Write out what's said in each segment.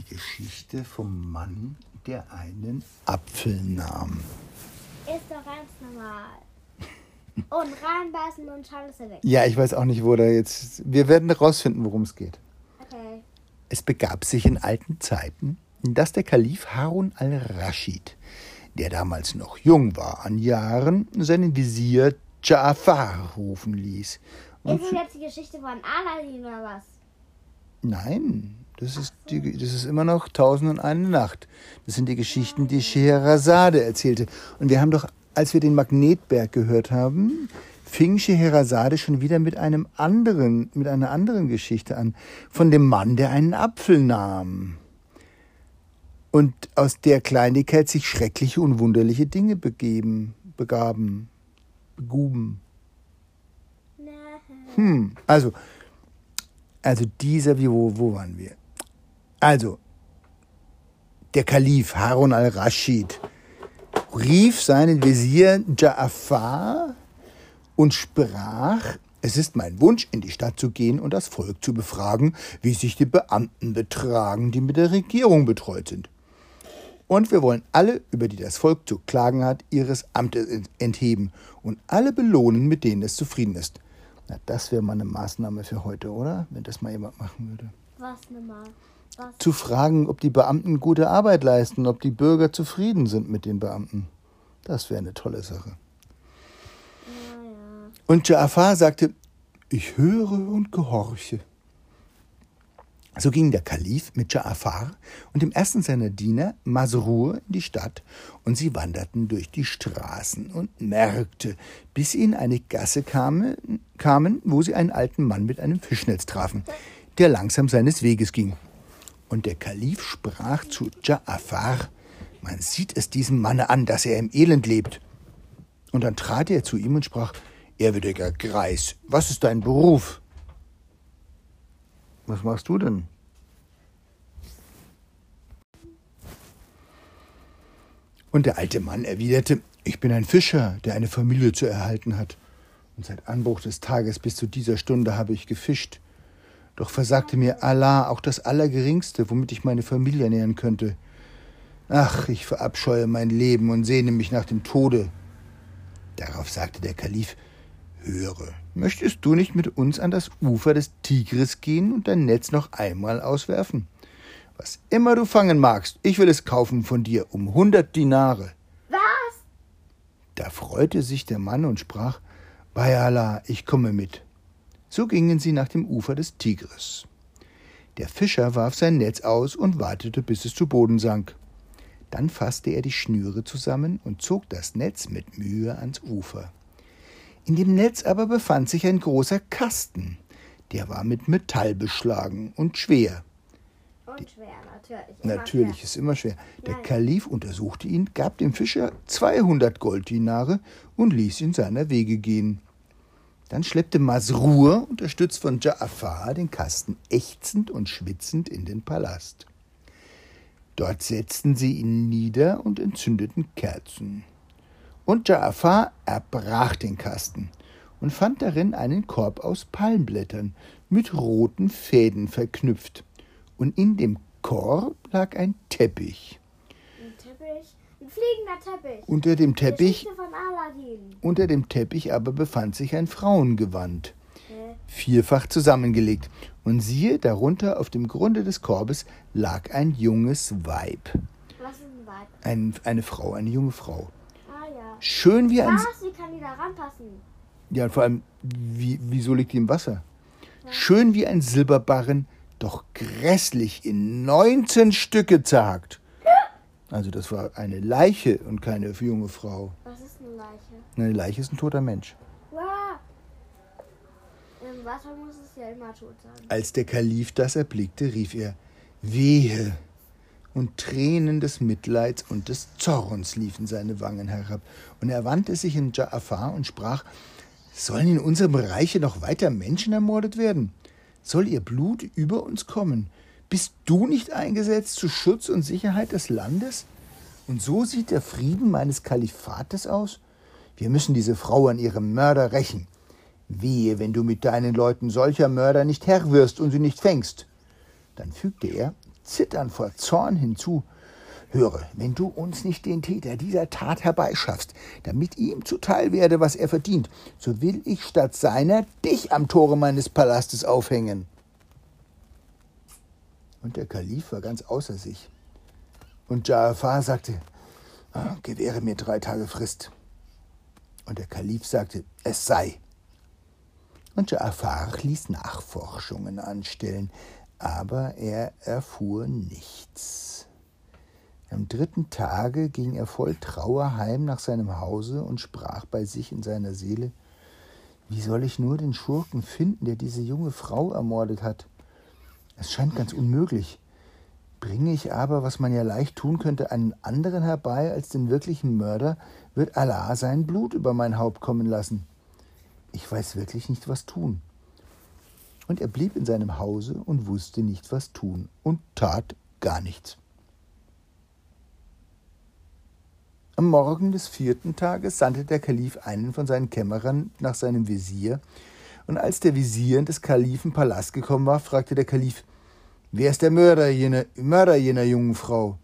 die Geschichte vom Mann, der einen Apfel nahm. Ist doch ganz normal. Und reinbeißen und schon ist er weg. Ja, ich weiß auch nicht, wo da jetzt. Wir werden herausfinden, worum es geht. Okay. Es begab sich in alten Zeiten, dass der Kalif Harun al-Raschid, der damals noch jung war an Jahren, seinen Visier Ja'far rufen ließ. Und Ist das jetzt die Geschichte von Aladdin oder was? Nein, das ist, die, das ist immer noch Tausend und eine Nacht. Das sind die Geschichten, die Scheherazade erzählte. Und wir haben doch, als wir den Magnetberg gehört haben, fing Scheherazade schon wieder mit einem anderen, mit einer anderen Geschichte an. Von dem Mann, der einen Apfel nahm. Und aus der Kleinigkeit sich schreckliche und wunderliche Dinge begeben, begaben, beguben. Hm, also, also dieser, wie, wo, wo waren wir? Also, der Kalif Harun al-Raschid rief seinen Visier Ja'afar und sprach, es ist mein Wunsch, in die Stadt zu gehen und das Volk zu befragen, wie sich die Beamten betragen, die mit der Regierung betreut sind. Und wir wollen alle, über die das Volk zu klagen hat, ihres Amtes entheben und alle belohnen, mit denen es zufrieden ist. Na, das wäre mal eine Maßnahme für heute, oder? Wenn das mal jemand machen würde. Was nochmal? Was? Zu fragen, ob die Beamten gute Arbeit leisten, ob die Bürger zufrieden sind mit den Beamten. Das wäre eine tolle Sache. Und Ja'afar sagte, ich höre und gehorche. So ging der Kalif mit Ja'afar und dem ersten seiner Diener Masrur in die Stadt, und sie wanderten durch die Straßen und Märkte, bis sie in eine Gasse kamen, kamen, wo sie einen alten Mann mit einem Fischnetz trafen, der langsam seines Weges ging. Und der Kalif sprach zu Ja'afar, man sieht es diesem Manne an, dass er im Elend lebt. Und dann trat er zu ihm und sprach, ehrwürdiger Greis, was ist dein Beruf? Was machst du denn? Und der alte Mann erwiderte, ich bin ein Fischer, der eine Familie zu erhalten hat. Und seit Anbruch des Tages bis zu dieser Stunde habe ich gefischt. Doch versagte mir Allah auch das Allergeringste, womit ich meine Familie ernähren könnte. Ach, ich verabscheue mein Leben und sehne mich nach dem Tode. Darauf sagte der Kalif, Höre, möchtest du nicht mit uns an das Ufer des Tigris gehen und dein Netz noch einmal auswerfen? Was immer du fangen magst, ich will es kaufen von dir um hundert Dinare. Was? Da freute sich der Mann und sprach, Bei Allah, ich komme mit. So gingen sie nach dem Ufer des Tigris. Der Fischer warf sein Netz aus und wartete, bis es zu Boden sank. Dann fasste er die Schnüre zusammen und zog das Netz mit Mühe ans Ufer. In dem Netz aber befand sich ein großer Kasten, der war mit Metall beschlagen und schwer. Und schwer, natürlich. Natürlich schwer. ist immer schwer. Der Nein. Kalif untersuchte ihn, gab dem Fischer 200 Golddinare und ließ ihn seiner Wege gehen. Dann schleppte Masrur, unterstützt von Ja'afar, den Kasten ächzend und schwitzend in den Palast. Dort setzten sie ihn nieder und entzündeten Kerzen. Und Ja'afar erbrach den Kasten und fand darin einen Korb aus Palmblättern mit roten Fäden verknüpft. Und in dem Korb lag ein Teppich. Fliegender Teppich. Unter dem Teppich, unter dem Teppich aber befand sich ein Frauengewand, vierfach zusammengelegt. Und siehe, darunter auf dem Grunde des Korbes lag ein junges Weib. Was ist ein Weib? Ein, eine Frau, eine junge Frau. Ah ja. Schön wie ein. Was? Wie kann die da ranpassen? Ja, und vor allem, wie, wieso liegt die im Wasser? Schön wie ein Silberbarren, doch grässlich in 19 Stücke zerhackt. Also, das war eine Leiche und keine junge Frau. Was ist eine Leiche? Eine Leiche ist ein toter Mensch. Wow. Im Wasser muss es ja immer tot sein. Als der Kalif das erblickte, rief er Wehe. Und Tränen des Mitleids und des Zorns liefen seine Wangen herab. Und er wandte sich in Ja'afar und sprach, sollen in unserem Reiche noch weiter Menschen ermordet werden? Soll ihr Blut über uns kommen? Bist du nicht eingesetzt zu Schutz und Sicherheit des Landes? Und so sieht der Frieden meines Kalifates aus? Wir müssen diese Frau an ihrem Mörder rächen. Wehe, wenn du mit deinen Leuten solcher Mörder nicht Herr wirst und sie nicht fängst. Dann fügte er, zitternd vor Zorn hinzu. Höre, wenn du uns nicht den Täter dieser Tat herbeischaffst, damit ihm zuteil werde, was er verdient, so will ich statt seiner dich am Tore meines Palastes aufhängen. Und der Kalif war ganz außer sich. Und Ja'afar sagte, ah, gewähre mir drei Tage Frist. Und der Kalif sagte, es sei. Und Ja'afar ließ Nachforschungen anstellen, aber er erfuhr nichts. Am dritten Tage ging er voll Trauer heim nach seinem Hause und sprach bei sich in seiner Seele, wie soll ich nur den Schurken finden, der diese junge Frau ermordet hat? Es scheint ganz unmöglich. Bringe ich aber, was man ja leicht tun könnte, einen anderen herbei als den wirklichen Mörder, wird Allah sein Blut über mein Haupt kommen lassen. Ich weiß wirklich nicht, was tun. Und er blieb in seinem Hause und wusste nicht, was tun, und tat gar nichts. Am Morgen des vierten Tages sandte der Kalif einen von seinen Kämmerern nach seinem Visier, und als der Visier in des Kalifen Palast gekommen war, fragte der Kalif, wer ist der Mörder jener, Mörder jener jungen Frau?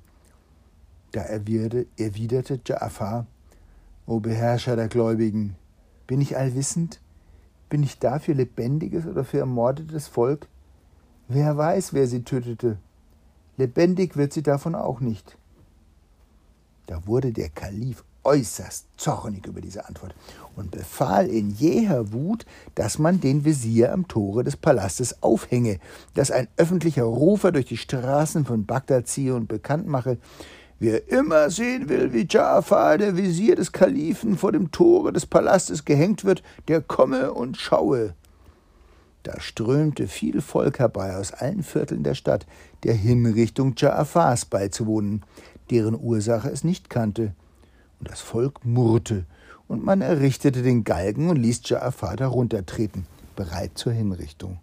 Da erwiderte Ja'afar, O Beherrscher der Gläubigen, bin ich allwissend? Bin ich da für lebendiges oder für ermordetes Volk? Wer weiß, wer sie tötete? Lebendig wird sie davon auch nicht. Da wurde der Kalif äußerst zornig über diese Antwort und befahl in jäher Wut, dass man den Visier am Tore des Palastes aufhänge, dass ein öffentlicher Rufer durch die Straßen von Bagdad ziehe und bekannt mache, Wer immer sehen will, wie Ja'far, der Visier des Kalifen, vor dem Tore des Palastes gehängt wird, der komme und schaue. Da strömte viel Volk herbei aus allen Vierteln der Stadt, der Hinrichtung Ja'fars beizuwohnen, deren Ursache es nicht kannte. Und das Volk murrte, und man errichtete den Galgen und ließ Ja'far darunter treten, bereit zur Hinrichtung.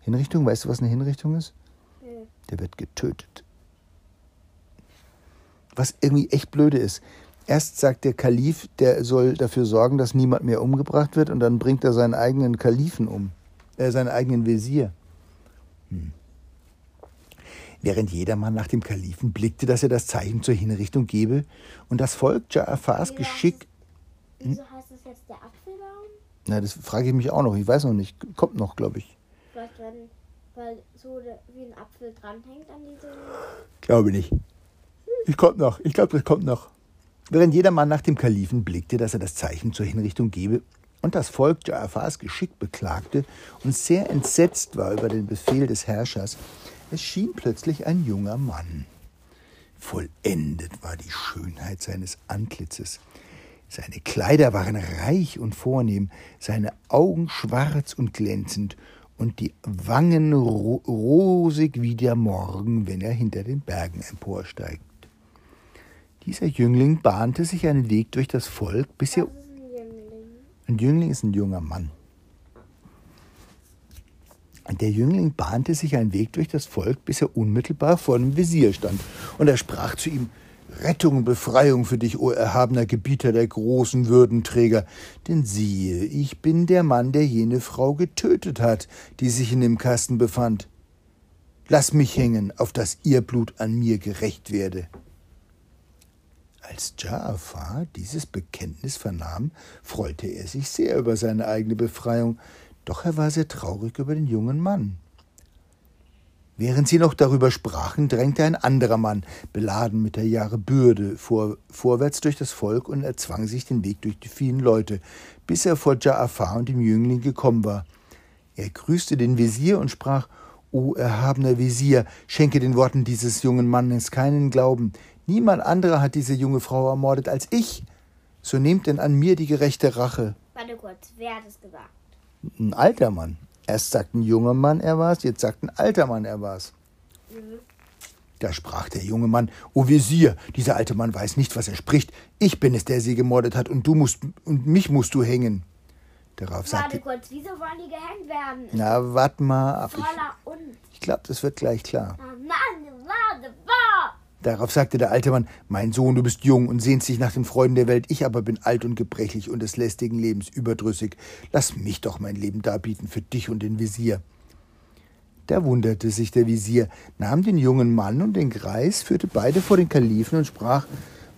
Hinrichtung, weißt du, was eine Hinrichtung ist? Der wird getötet was irgendwie echt blöde ist. Erst sagt der Kalif, der soll dafür sorgen, dass niemand mehr umgebracht wird, und dann bringt er seinen eigenen Kalifen um, äh, seinen eigenen Visier. Hm. Während jedermann nach dem Kalifen blickte, dass er das Zeichen zur Hinrichtung gebe, und das Volk Ja'afars Geschick. Wieso heißt das jetzt der Apfelbaum? Na, das frage ich mich auch noch. Ich weiß noch nicht. Kommt noch, glaube ich. Vielleicht, wenn, weil so wie ein Apfel dranhängt an diese. Glaube nicht. Ich kommt noch. Ich glaube, das kommt noch. Während jedermann nach dem Kalifen blickte, dass er das Zeichen zur Hinrichtung gebe und das Volk Ja'afars Geschick beklagte und sehr entsetzt war über den Befehl des Herrschers, erschien plötzlich ein junger Mann. Vollendet war die Schönheit seines Antlitzes. Seine Kleider waren reich und vornehm, seine Augen schwarz und glänzend und die Wangen ro rosig wie der Morgen, wenn er hinter den Bergen emporsteigt. Dieser Jüngling bahnte sich einen Weg durch das Volk, bis er. Ein Jüngling ist ein junger Mann. Der Jüngling bahnte sich einen Weg durch das Volk, bis er unmittelbar vor dem Visier stand. Und er sprach zu ihm: Rettung und Befreiung für dich, o erhabener Gebieter der großen Würdenträger. Denn siehe, ich bin der Mann, der jene Frau getötet hat, die sich in dem Kasten befand. Lass mich hängen, auf dass ihr Blut an mir gerecht werde. Als Ja'afar dieses Bekenntnis vernahm, freute er sich sehr über seine eigene Befreiung, doch er war sehr traurig über den jungen Mann. Während sie noch darüber sprachen, drängte ein anderer Mann, beladen mit der Jahre Bürde, vor, vorwärts durch das Volk und erzwang sich den Weg durch die vielen Leute, bis er vor Ja'afar und dem Jüngling gekommen war. Er grüßte den Visier und sprach, O erhabener Visier, schenke den Worten dieses jungen Mannes keinen Glauben, Niemand anderer hat diese junge Frau ermordet als ich. So nehmt denn an mir die gerechte Rache. Warte kurz, wer hat es gesagt? Ein alter Mann. Erst sagt ein junger Mann, er war's, jetzt sagt ein alter Mann, er war's. Mhm. Da sprach der junge Mann, O Visier, dieser alte Mann weiß nicht, was er spricht. Ich bin es, der sie gemordet hat, und du musst und mich musst du hängen. Darauf warte sagte, kurz, wieso wollen die gehängt werden? Na, warte mal ab. Und. Ich glaube, das wird gleich klar. Oh Mann, warte, warte. Darauf sagte der alte Mann, mein Sohn, du bist jung und sehnst dich nach den Freuden der Welt, ich aber bin alt und gebrechlich und des lästigen Lebens überdrüssig. Lass mich doch mein Leben darbieten für dich und den Visier. Da wunderte sich der Visier, nahm den jungen Mann und den Greis, führte beide vor den Kalifen und sprach,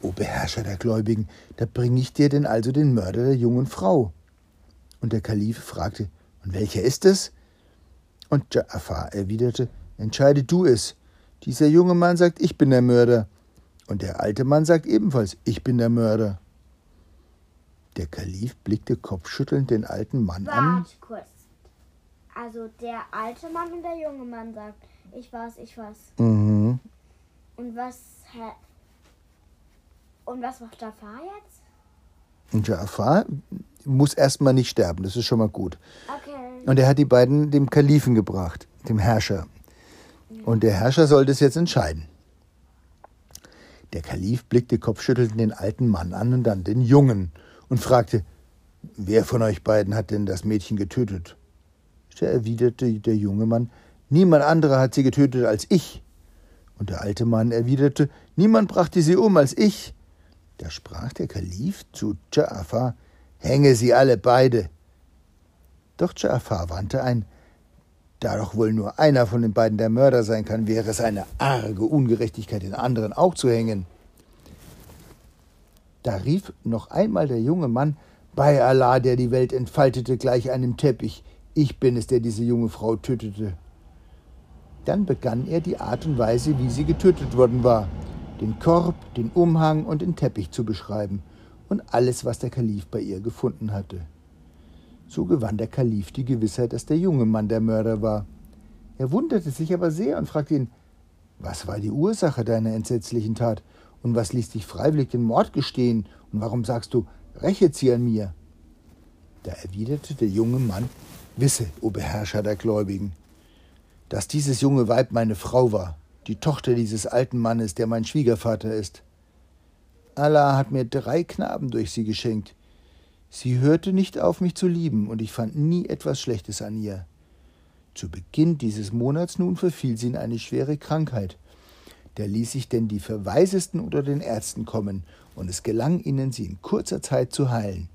O Beherrscher der Gläubigen, da bringe ich dir denn also den Mörder der jungen Frau. Und der Kalif fragte, und welcher ist es? Und Ja'afar erwiderte, entscheide du es. Dieser junge Mann sagt, ich bin der Mörder. Und der alte Mann sagt ebenfalls, ich bin der Mörder. Der Kalif blickte kopfschüttelnd den alten Mann Warte an. kurz. Also der alte Mann und der junge Mann sagt, ich weiß, ich weiß. Mhm. Und was und was macht Jafar jetzt? Und Ja'afar muss erstmal nicht sterben, das ist schon mal gut. Okay. Und er hat die beiden dem Kalifen gebracht, dem Herrscher. Und der Herrscher soll das jetzt entscheiden. Der Kalif blickte kopfschüttelnd den alten Mann an und dann den Jungen und fragte, wer von euch beiden hat denn das Mädchen getötet? Da erwiderte der junge Mann, niemand anderer hat sie getötet als ich. Und der alte Mann erwiderte, niemand brachte sie um als ich. Da sprach der Kalif zu Ja'afar, hänge sie alle beide. Doch Ja'afar wandte ein, da doch wohl nur einer von den beiden der Mörder sein kann, wäre es eine arge Ungerechtigkeit, den anderen auch zu hängen. Da rief noch einmal der junge Mann, bei Allah, der die Welt entfaltete gleich einem Teppich, ich bin es, der diese junge Frau tötete. Dann begann er die Art und Weise, wie sie getötet worden war, den Korb, den Umhang und den Teppich zu beschreiben und alles, was der Kalif bei ihr gefunden hatte. So gewann der Kalif die Gewissheit, dass der junge Mann der Mörder war. Er wunderte sich aber sehr und fragte ihn, was war die Ursache deiner entsetzlichen Tat und was ließ dich freiwillig den Mord gestehen und warum sagst du, rächet sie an mir? Da erwiderte der junge Mann, wisse, o Beherrscher der Gläubigen, dass dieses junge Weib meine Frau war, die Tochter dieses alten Mannes, der mein Schwiegervater ist. Allah hat mir drei Knaben durch sie geschenkt. Sie hörte nicht auf, mich zu lieben, und ich fand nie etwas Schlechtes an ihr. Zu Beginn dieses Monats nun verfiel sie in eine schwere Krankheit. Da ließ sich denn die Verwaisesten unter den Ärzten kommen, und es gelang ihnen, sie in kurzer Zeit zu heilen.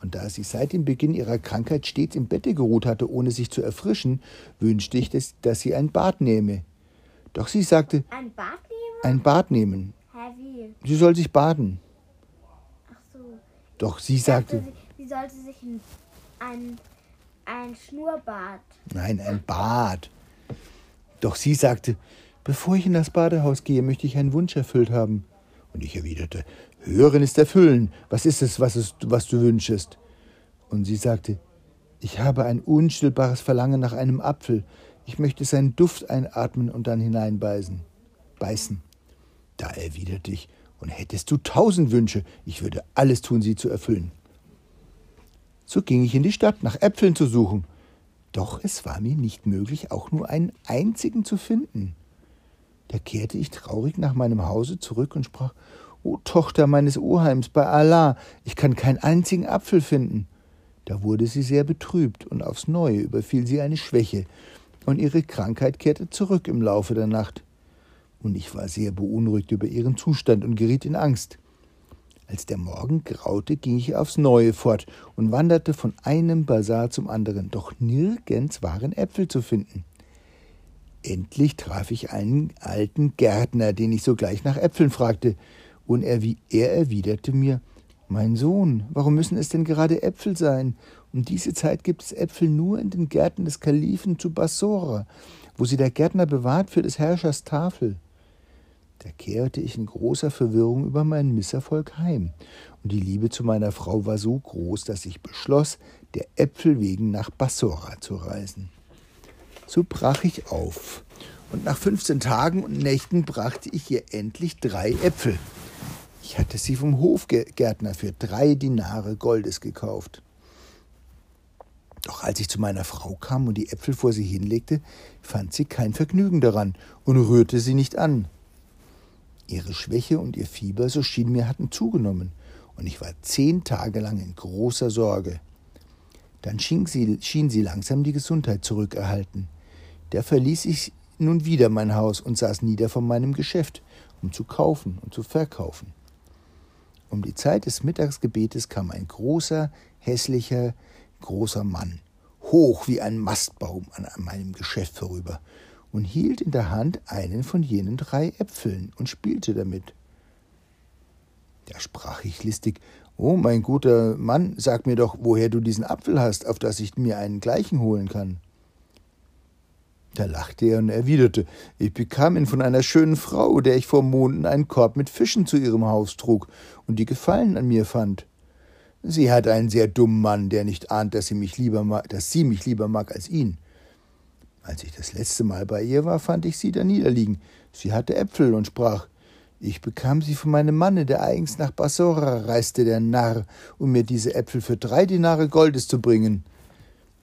Und da sie seit dem Beginn ihrer Krankheit stets im Bette geruht hatte, ohne sich zu erfrischen, wünschte ich, dass, dass sie ein Bad nehme. Doch sie sagte, Ein Bad nehmen? ein Bad nehmen. Sie soll sich baden. Doch sie sagte, sie, sie sollte sich ein, ein, ein Schnurrbart. nein, ein Bad. Doch sie sagte, bevor ich in das Badehaus gehe, möchte ich einen Wunsch erfüllt haben. Und ich erwiderte, Hören ist erfüllen. Was ist es, was, es, was du wünschest? Und sie sagte, ich habe ein unstillbares Verlangen nach einem Apfel. Ich möchte seinen Duft einatmen und dann hineinbeißen. Beißen. Da erwiderte ich, und hättest du tausend Wünsche, ich würde alles tun, sie zu erfüllen. So ging ich in die Stadt, nach Äpfeln zu suchen. Doch es war mir nicht möglich, auch nur einen einzigen zu finden. Da kehrte ich traurig nach meinem Hause zurück und sprach, O Tochter meines Oheims, bei Allah, ich kann keinen einzigen Apfel finden. Da wurde sie sehr betrübt, und aufs neue überfiel sie eine Schwäche, und ihre Krankheit kehrte zurück im Laufe der Nacht. Und ich war sehr beunruhigt über ihren Zustand und geriet in Angst. Als der Morgen graute, ging ich aufs Neue fort und wanderte von einem Bazar zum anderen, doch nirgends waren Äpfel zu finden. Endlich traf ich einen alten Gärtner, den ich sogleich nach Äpfeln fragte, und er, wie, er erwiderte mir, mein Sohn, warum müssen es denn gerade Äpfel sein? Um diese Zeit gibt es Äpfel nur in den Gärten des Kalifen zu Bassora, wo sie der Gärtner bewahrt für des Herrschers Tafel. Da kehrte ich in großer Verwirrung über meinen Misserfolg heim, und die Liebe zu meiner Frau war so groß, dass ich beschloss, der Äpfel wegen nach Bassora zu reisen. So brach ich auf, und nach fünfzehn Tagen und Nächten brachte ich ihr endlich drei Äpfel. Ich hatte sie vom Hofgärtner für drei Dinare Goldes gekauft. Doch als ich zu meiner Frau kam und die Äpfel vor sie hinlegte, fand sie kein Vergnügen daran und rührte sie nicht an. Ihre Schwäche und ihr Fieber, so schien mir, hatten zugenommen, und ich war zehn Tage lang in großer Sorge. Dann schien sie, schien sie langsam die Gesundheit zurückerhalten. Da verließ ich nun wieder mein Haus und saß nieder von meinem Geschäft, um zu kaufen und zu verkaufen. Um die Zeit des Mittagsgebetes kam ein großer, hässlicher, großer Mann, hoch wie ein Mastbaum an meinem Geschäft vorüber und hielt in der Hand einen von jenen drei Äpfeln und spielte damit. Da sprach ich listig Oh, mein guter Mann, sag mir doch, woher du diesen Apfel hast, auf dass ich mir einen gleichen holen kann. Da lachte er und erwiderte, ich bekam ihn von einer schönen Frau, der ich vor Monden einen Korb mit Fischen zu ihrem Haus trug und die Gefallen an mir fand. Sie hat einen sehr dummen Mann, der nicht ahnt, dass sie mich lieber mag, dass sie mich lieber mag als ihn. Als ich das letzte Mal bei ihr war, fand ich sie da niederliegen. Sie hatte Äpfel und sprach, ich bekam sie von meinem Manne, der eigens nach Bassora reiste, der Narr, um mir diese Äpfel für drei Dinare Goldes zu bringen.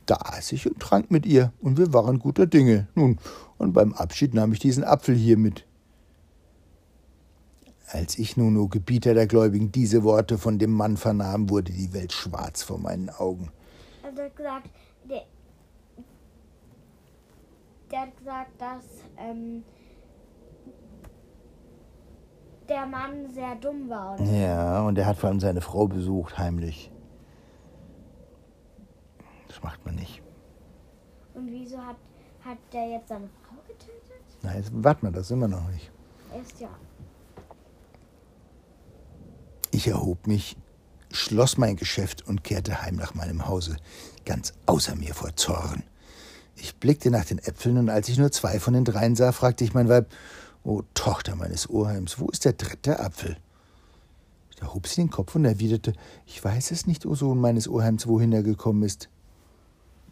Da aß ich und trank mit ihr, und wir waren guter Dinge. Nun, und beim Abschied nahm ich diesen Apfel hier mit. Als ich nun, o Gebieter der Gläubigen, diese Worte von dem Mann vernahm, wurde die Welt schwarz vor meinen Augen. Er hat gesagt, der, der hat gesagt, dass ähm, der Mann sehr dumm war. Oder? Ja, und er hat vor allem seine Frau besucht, heimlich. Das macht man nicht. Und wieso hat, hat der jetzt seine Frau getötet? Na, jetzt warten wir das immer noch nicht. Erst ja. Ich erhob mich, schloss mein Geschäft und kehrte heim nach meinem Hause, ganz außer mir vor Zorn. Ich blickte nach den Äpfeln und als ich nur zwei von den dreien sah, fragte ich mein Weib, O Tochter meines Oheims, wo ist der dritte Apfel? Da hob sie den Kopf und erwiderte, ich weiß es nicht, o Sohn meines Oheims, wohin er gekommen ist.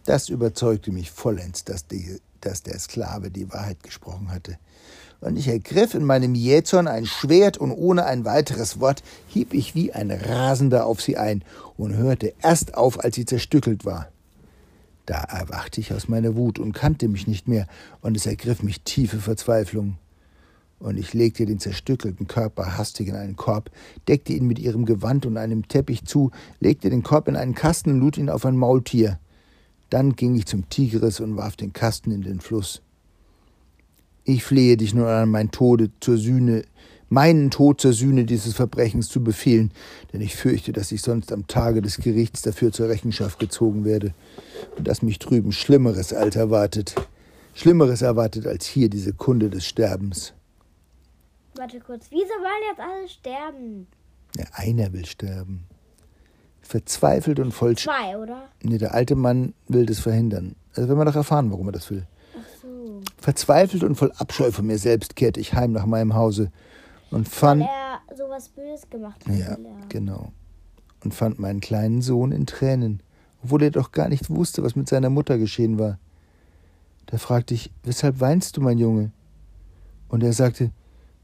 Das überzeugte mich vollends, dass, die, dass der Sklave die Wahrheit gesprochen hatte. Und ich ergriff in meinem Jähzorn ein Schwert und ohne ein weiteres Wort hieb ich wie ein Rasender auf sie ein und hörte erst auf, als sie zerstückelt war. Da erwachte ich aus meiner Wut und kannte mich nicht mehr, und es ergriff mich tiefe Verzweiflung und ich legte den zerstückelten Körper hastig in einen Korb, deckte ihn mit ihrem Gewand und einem Teppich zu, legte den Korb in einen Kasten und lud ihn auf ein Maultier. Dann ging ich zum Tigris und warf den Kasten in den Fluss. Ich flehe dich nun an, mein Tode zur Sühne, meinen Tod zur Sühne dieses Verbrechens zu befehlen, denn ich fürchte, dass ich sonst am Tage des Gerichts dafür zur Rechenschaft gezogen werde und dass mich drüben Schlimmeres als erwartet, Schlimmeres erwartet als hier diese Kunde des Sterbens. Warte kurz, wieso wollen jetzt alle sterben? Ja, einer will sterben. Verzweifelt und voll. Zwei, oder? Nee, der alte Mann will das verhindern. Also wenn wir doch erfahren, warum er das will. Ach so. Verzweifelt und voll Abscheu von mir selbst kehrte ich heim nach meinem Hause und fand. Weil er sowas Böses gemacht hat. Ja, genau. Und fand meinen kleinen Sohn in Tränen, obwohl er doch gar nicht wusste, was mit seiner Mutter geschehen war. Da fragte ich, weshalb weinst du, mein Junge? Und er sagte,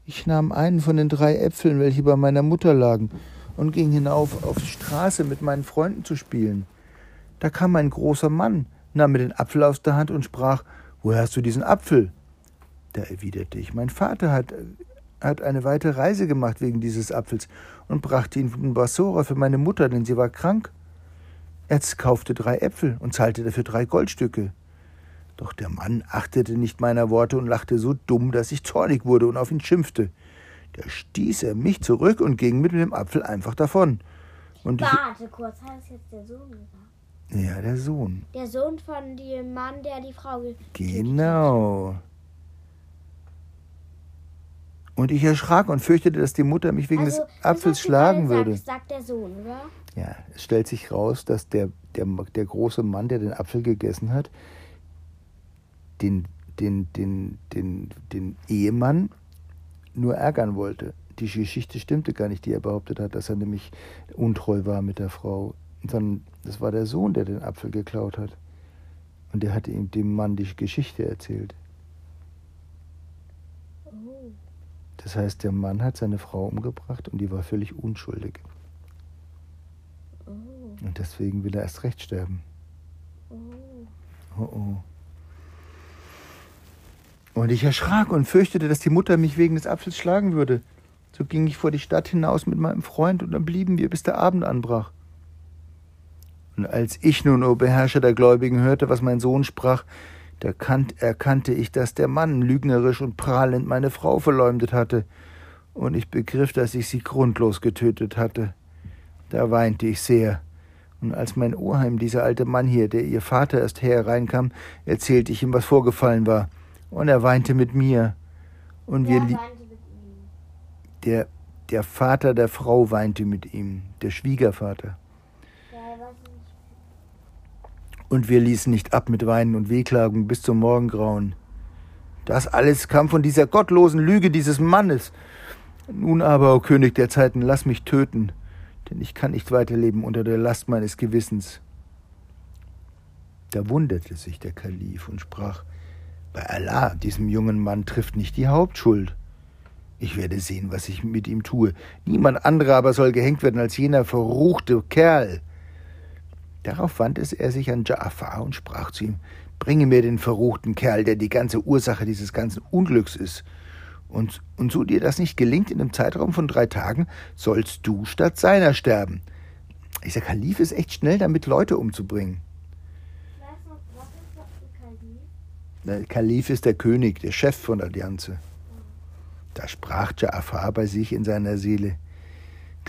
ich nahm einen von den drei Äpfeln, welche bei meiner Mutter lagen, und ging hinauf auf die Straße mit meinen Freunden zu spielen. Da kam ein großer Mann, nahm mir den Apfel aus der Hand und sprach, Woher hast du diesen Apfel? Da erwiderte ich, mein Vater hat, hat eine weite Reise gemacht wegen dieses Apfels und brachte ihn von Bassora für meine Mutter, denn sie war krank. Er kaufte drei Äpfel und zahlte dafür drei Goldstücke. Doch der Mann achtete nicht meiner Worte und lachte so dumm, dass ich zornig wurde und auf ihn schimpfte. Da stieß er mich zurück und ging mit dem Apfel einfach davon. Und ich, Warte kurz, hat es jetzt der Sohn gesagt? ja, der Sohn. Der Sohn von dem Mann, der die Frau getötet hat. Und ich erschrak und fürchtete, dass die Mutter mich wegen Also, des Apfels schlagen würde. Sagst, sagt der Sohn, oder? Ja, es stellt sich raus, dass der, der, der große Mann, der den Apfel gegessen hat, den, den, den, den, den Ehemann nur ärgern wollte. Die Geschichte stimmte gar nicht, die er behauptet hat, dass er nämlich untreu war mit der Frau, sondern das war der Sohn, der den Apfel geklaut hat. Und der hat ihm dem Mann die Geschichte erzählt. Oh. Das heißt, der Mann hat seine Frau umgebracht und die war völlig unschuldig. Oh. Und deswegen will er erst recht sterben. Oh. Oh oh. Und ich erschrak und fürchtete, dass die Mutter mich wegen des Apfels schlagen würde. So ging ich vor die Stadt hinaus mit meinem Freund und dann blieben wir, bis der Abend anbrach. Und als ich nun, o Beherrscher der Gläubigen, hörte, was mein Sohn sprach, da kannt, erkannte ich, dass der Mann lügnerisch und prahlend meine Frau verleumdet hatte, und ich begriff, dass ich sie grundlos getötet hatte. Da weinte ich sehr Und als mein Oheim, dieser alte Mann hier, der ihr Vater erst hereinkam, erzählte ich ihm, was vorgefallen war. Und er weinte mit mir. Und wir li- der, der Vater der Frau weinte mit ihm, der Schwiegervater. Ja, er weiß nicht. Und wir ließen nicht ab mit Weinen und Wehklagen bis zum Morgengrauen. Das alles kam von dieser gottlosen Lüge dieses Mannes. Nun aber, o König der Zeiten, lass mich töten, denn ich kann nicht weiterleben unter der Last meines Gewissens. Da wunderte sich der Kalif und sprach, bei Allah, diesem jungen Mann trifft nicht die Hauptschuld. Ich werde sehen, was ich mit ihm tue. Niemand anderer aber soll gehängt werden als jener verruchte Kerl. Darauf wandte er sich an Ja'afar und sprach zu ihm, Bringe mir den verruchten Kerl, der die ganze Ursache dieses ganzen Unglücks ist. Und, und so dir das nicht gelingt in einem Zeitraum von drei Tagen, sollst du statt seiner sterben. Dieser Kalif ist echt schnell damit, Leute umzubringen. Der Kalif ist der König, der Chef von der Allianze. Da sprach Ja'afar bei sich in seiner Seele.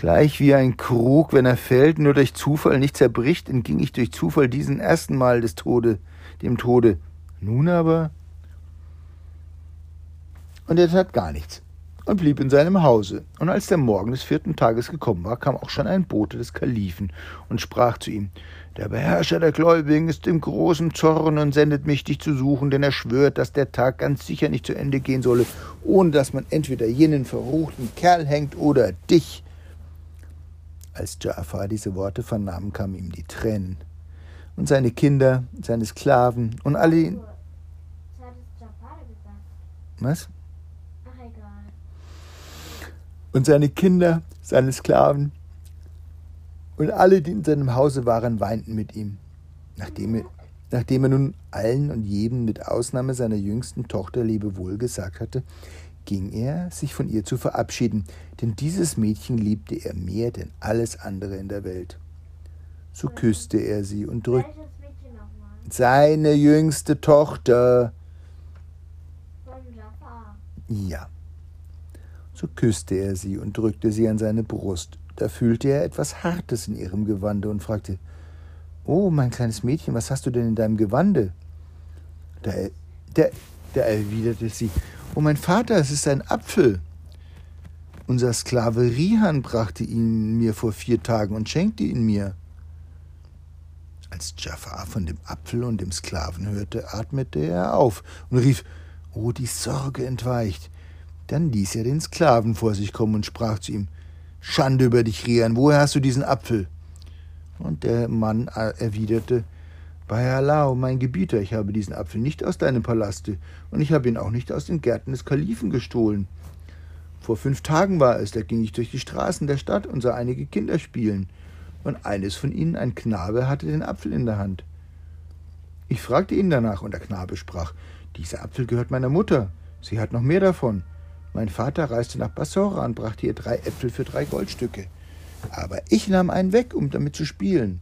Gleich wie ein Krug, wenn er fällt, nur durch Zufall nicht zerbricht, entging ich durch Zufall diesen ersten Mal des Tode, dem Tode. Nun aber. Und er tat gar nichts und blieb in seinem Hause. Und als der Morgen des vierten Tages gekommen war, kam auch schon ein Bote des Kalifen und sprach zu ihm: Der Beherrscher der Gläubigen ist im großen Zorn und sendet mich, dich zu suchen, denn er schwört, dass der Tag ganz sicher nicht zu Ende gehen solle, ohne dass man entweder jenen verruchten Kerl hängt oder dich. Als Ja'afar diese Worte vernahm, kamen ihm die Tränen. Und seine Kinder, seine Sklaven und alle. Jafar. Was? Ach, egal. und seine Kinder, seine Sklaven und alle, die in seinem Hause waren, weinten mit ihm. Nachdem er, nachdem er nun allen und jedem mit Ausnahme seiner jüngsten Tochter Lebewohl gesagt hatte, ging er, sich von ihr zu verabschieden, denn dieses Mädchen liebte er mehr denn alles andere in der Welt. So küsste er sie und drückte seine jüngste Tochter. Ja. So küsste er sie und drückte sie an seine Brust. Da fühlte er etwas Hartes in ihrem Gewande und fragte, Oh, mein kleines Mädchen, was hast du denn in deinem Gewande? Da, da, da erwiderte sie, Oh, mein Vater, es ist ein Apfel. Unser Sklave Rihan brachte ihn mir vor vier Tagen und schenkte ihn mir. Als Jafar von dem Apfel und dem Sklaven hörte, atmete er auf und rief, Oh, die Sorge entweicht. Dann ließ er den Sklaven vor sich kommen und sprach zu ihm, Schande über dich, Rian, woher hast du diesen Apfel? Und der Mann erwiderte, bei Allah, o mein Gebieter, ich habe diesen Apfel nicht aus deinem Palaste, und ich habe ihn auch nicht aus den Gärten des Kalifen gestohlen. Vor fünf Tagen war es, da ging ich durch die Straßen der Stadt und sah einige Kinder spielen, und eines von ihnen, ein Knabe, hatte den Apfel in der Hand. Ich fragte ihn danach, und der Knabe sprach, dieser Apfel gehört meiner Mutter, sie hat noch mehr davon. Mein Vater reiste nach Bassora und brachte ihr drei Äpfel für drei Goldstücke. Aber ich nahm einen weg, um damit zu spielen.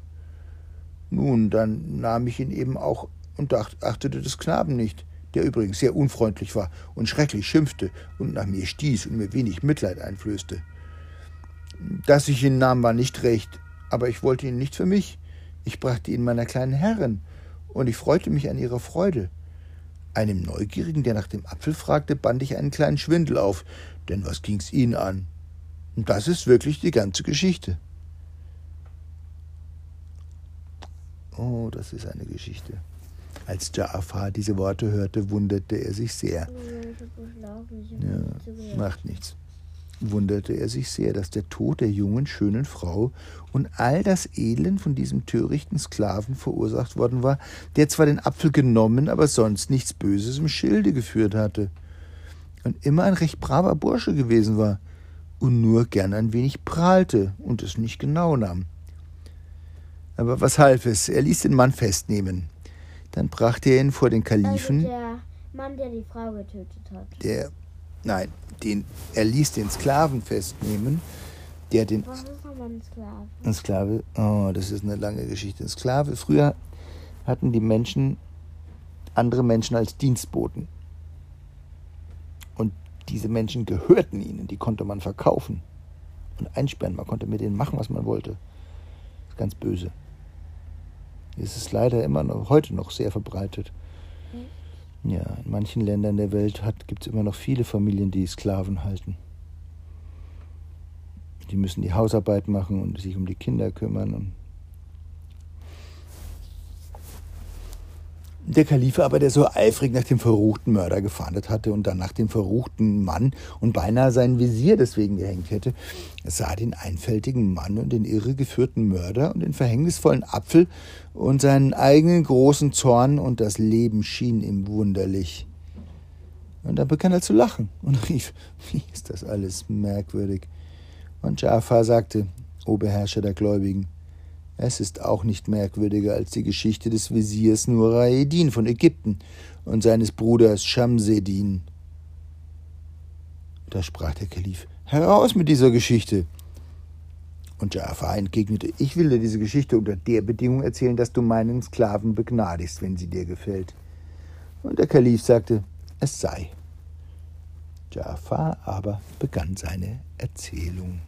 Nun, dann nahm ich ihn eben auch und achtete des Knaben nicht, der übrigens sehr unfreundlich war und schrecklich schimpfte und nach mir stieß und mir wenig Mitleid einflößte. Dass ich ihn nahm, war nicht recht, aber ich wollte ihn nicht für mich. Ich brachte ihn meiner kleinen Herrin, und ich freute mich an ihrer Freude. Einem Neugierigen, der nach dem Apfel fragte, band ich einen kleinen Schwindel auf, denn was ging's ihn an? Und das ist wirklich die ganze Geschichte. Oh, das ist eine Geschichte. Als Ja'afar diese Worte hörte, wunderte er sich sehr. Hab Ja, macht nichts. Wunderte er sich sehr, dass der Tod der jungen, schönen Frau und all das Elend von diesem törichten Sklaven verursacht worden war, der zwar den Apfel genommen, aber sonst nichts Böses im Schilde geführt hatte. Und immer ein recht braver Bursche gewesen war und nur gern ein wenig prahlte und es nicht genau nahm. Aber was half es? Er ließ den Mann festnehmen. Dann brachte er ihn vor den Kalifen. Also der Mann, der die Frau getötet hat. der, nein, den, er ließ den Sklaven festnehmen, der den, Was ist nochmal ein Sklave? ein Sklave, oh, das ist eine lange Geschichte. Ein Sklave, früher hatten die Menschen andere Menschen als Dienstboten. Und diese Menschen gehörten ihnen, die konnte man verkaufen und einsperren. Man konnte mit denen machen, was man wollte. Das ist ganz böse. Es ist leider immer noch, heute noch sehr verbreitet. Ja, in manchen Ländern der Welt gibt es immer noch viele Familien, die Sklaven halten. Die müssen die Hausarbeit machen und sich um die Kinder kümmern und Der Kalife aber, der so eifrig nach dem verruchten Mörder gefahndet hatte und dann nach dem verruchten Mann und beinahe sein Visier deswegen gehängt hätte, sah den einfältigen Mann und den irregeführten Mörder und den verhängnisvollen Apfel und seinen eigenen großen Zorn und das Leben schien ihm wunderlich. Und dann begann er zu lachen und rief, wie ist das alles merkwürdig. Und Jafar sagte, O Beherrscher der Gläubigen, es ist auch nicht merkwürdiger als die Geschichte des Wesirs Nuraeddin von Ägypten und seines Bruders Shamseddin. Da sprach der Kalif, heraus mit dieser Geschichte. Und Jafar entgegnete, ich will dir diese Geschichte unter der Bedingung erzählen, dass du meinen Sklaven begnadigst, wenn sie dir gefällt. Und der Kalif sagte, es sei. Jafar aber begann seine Erzählung.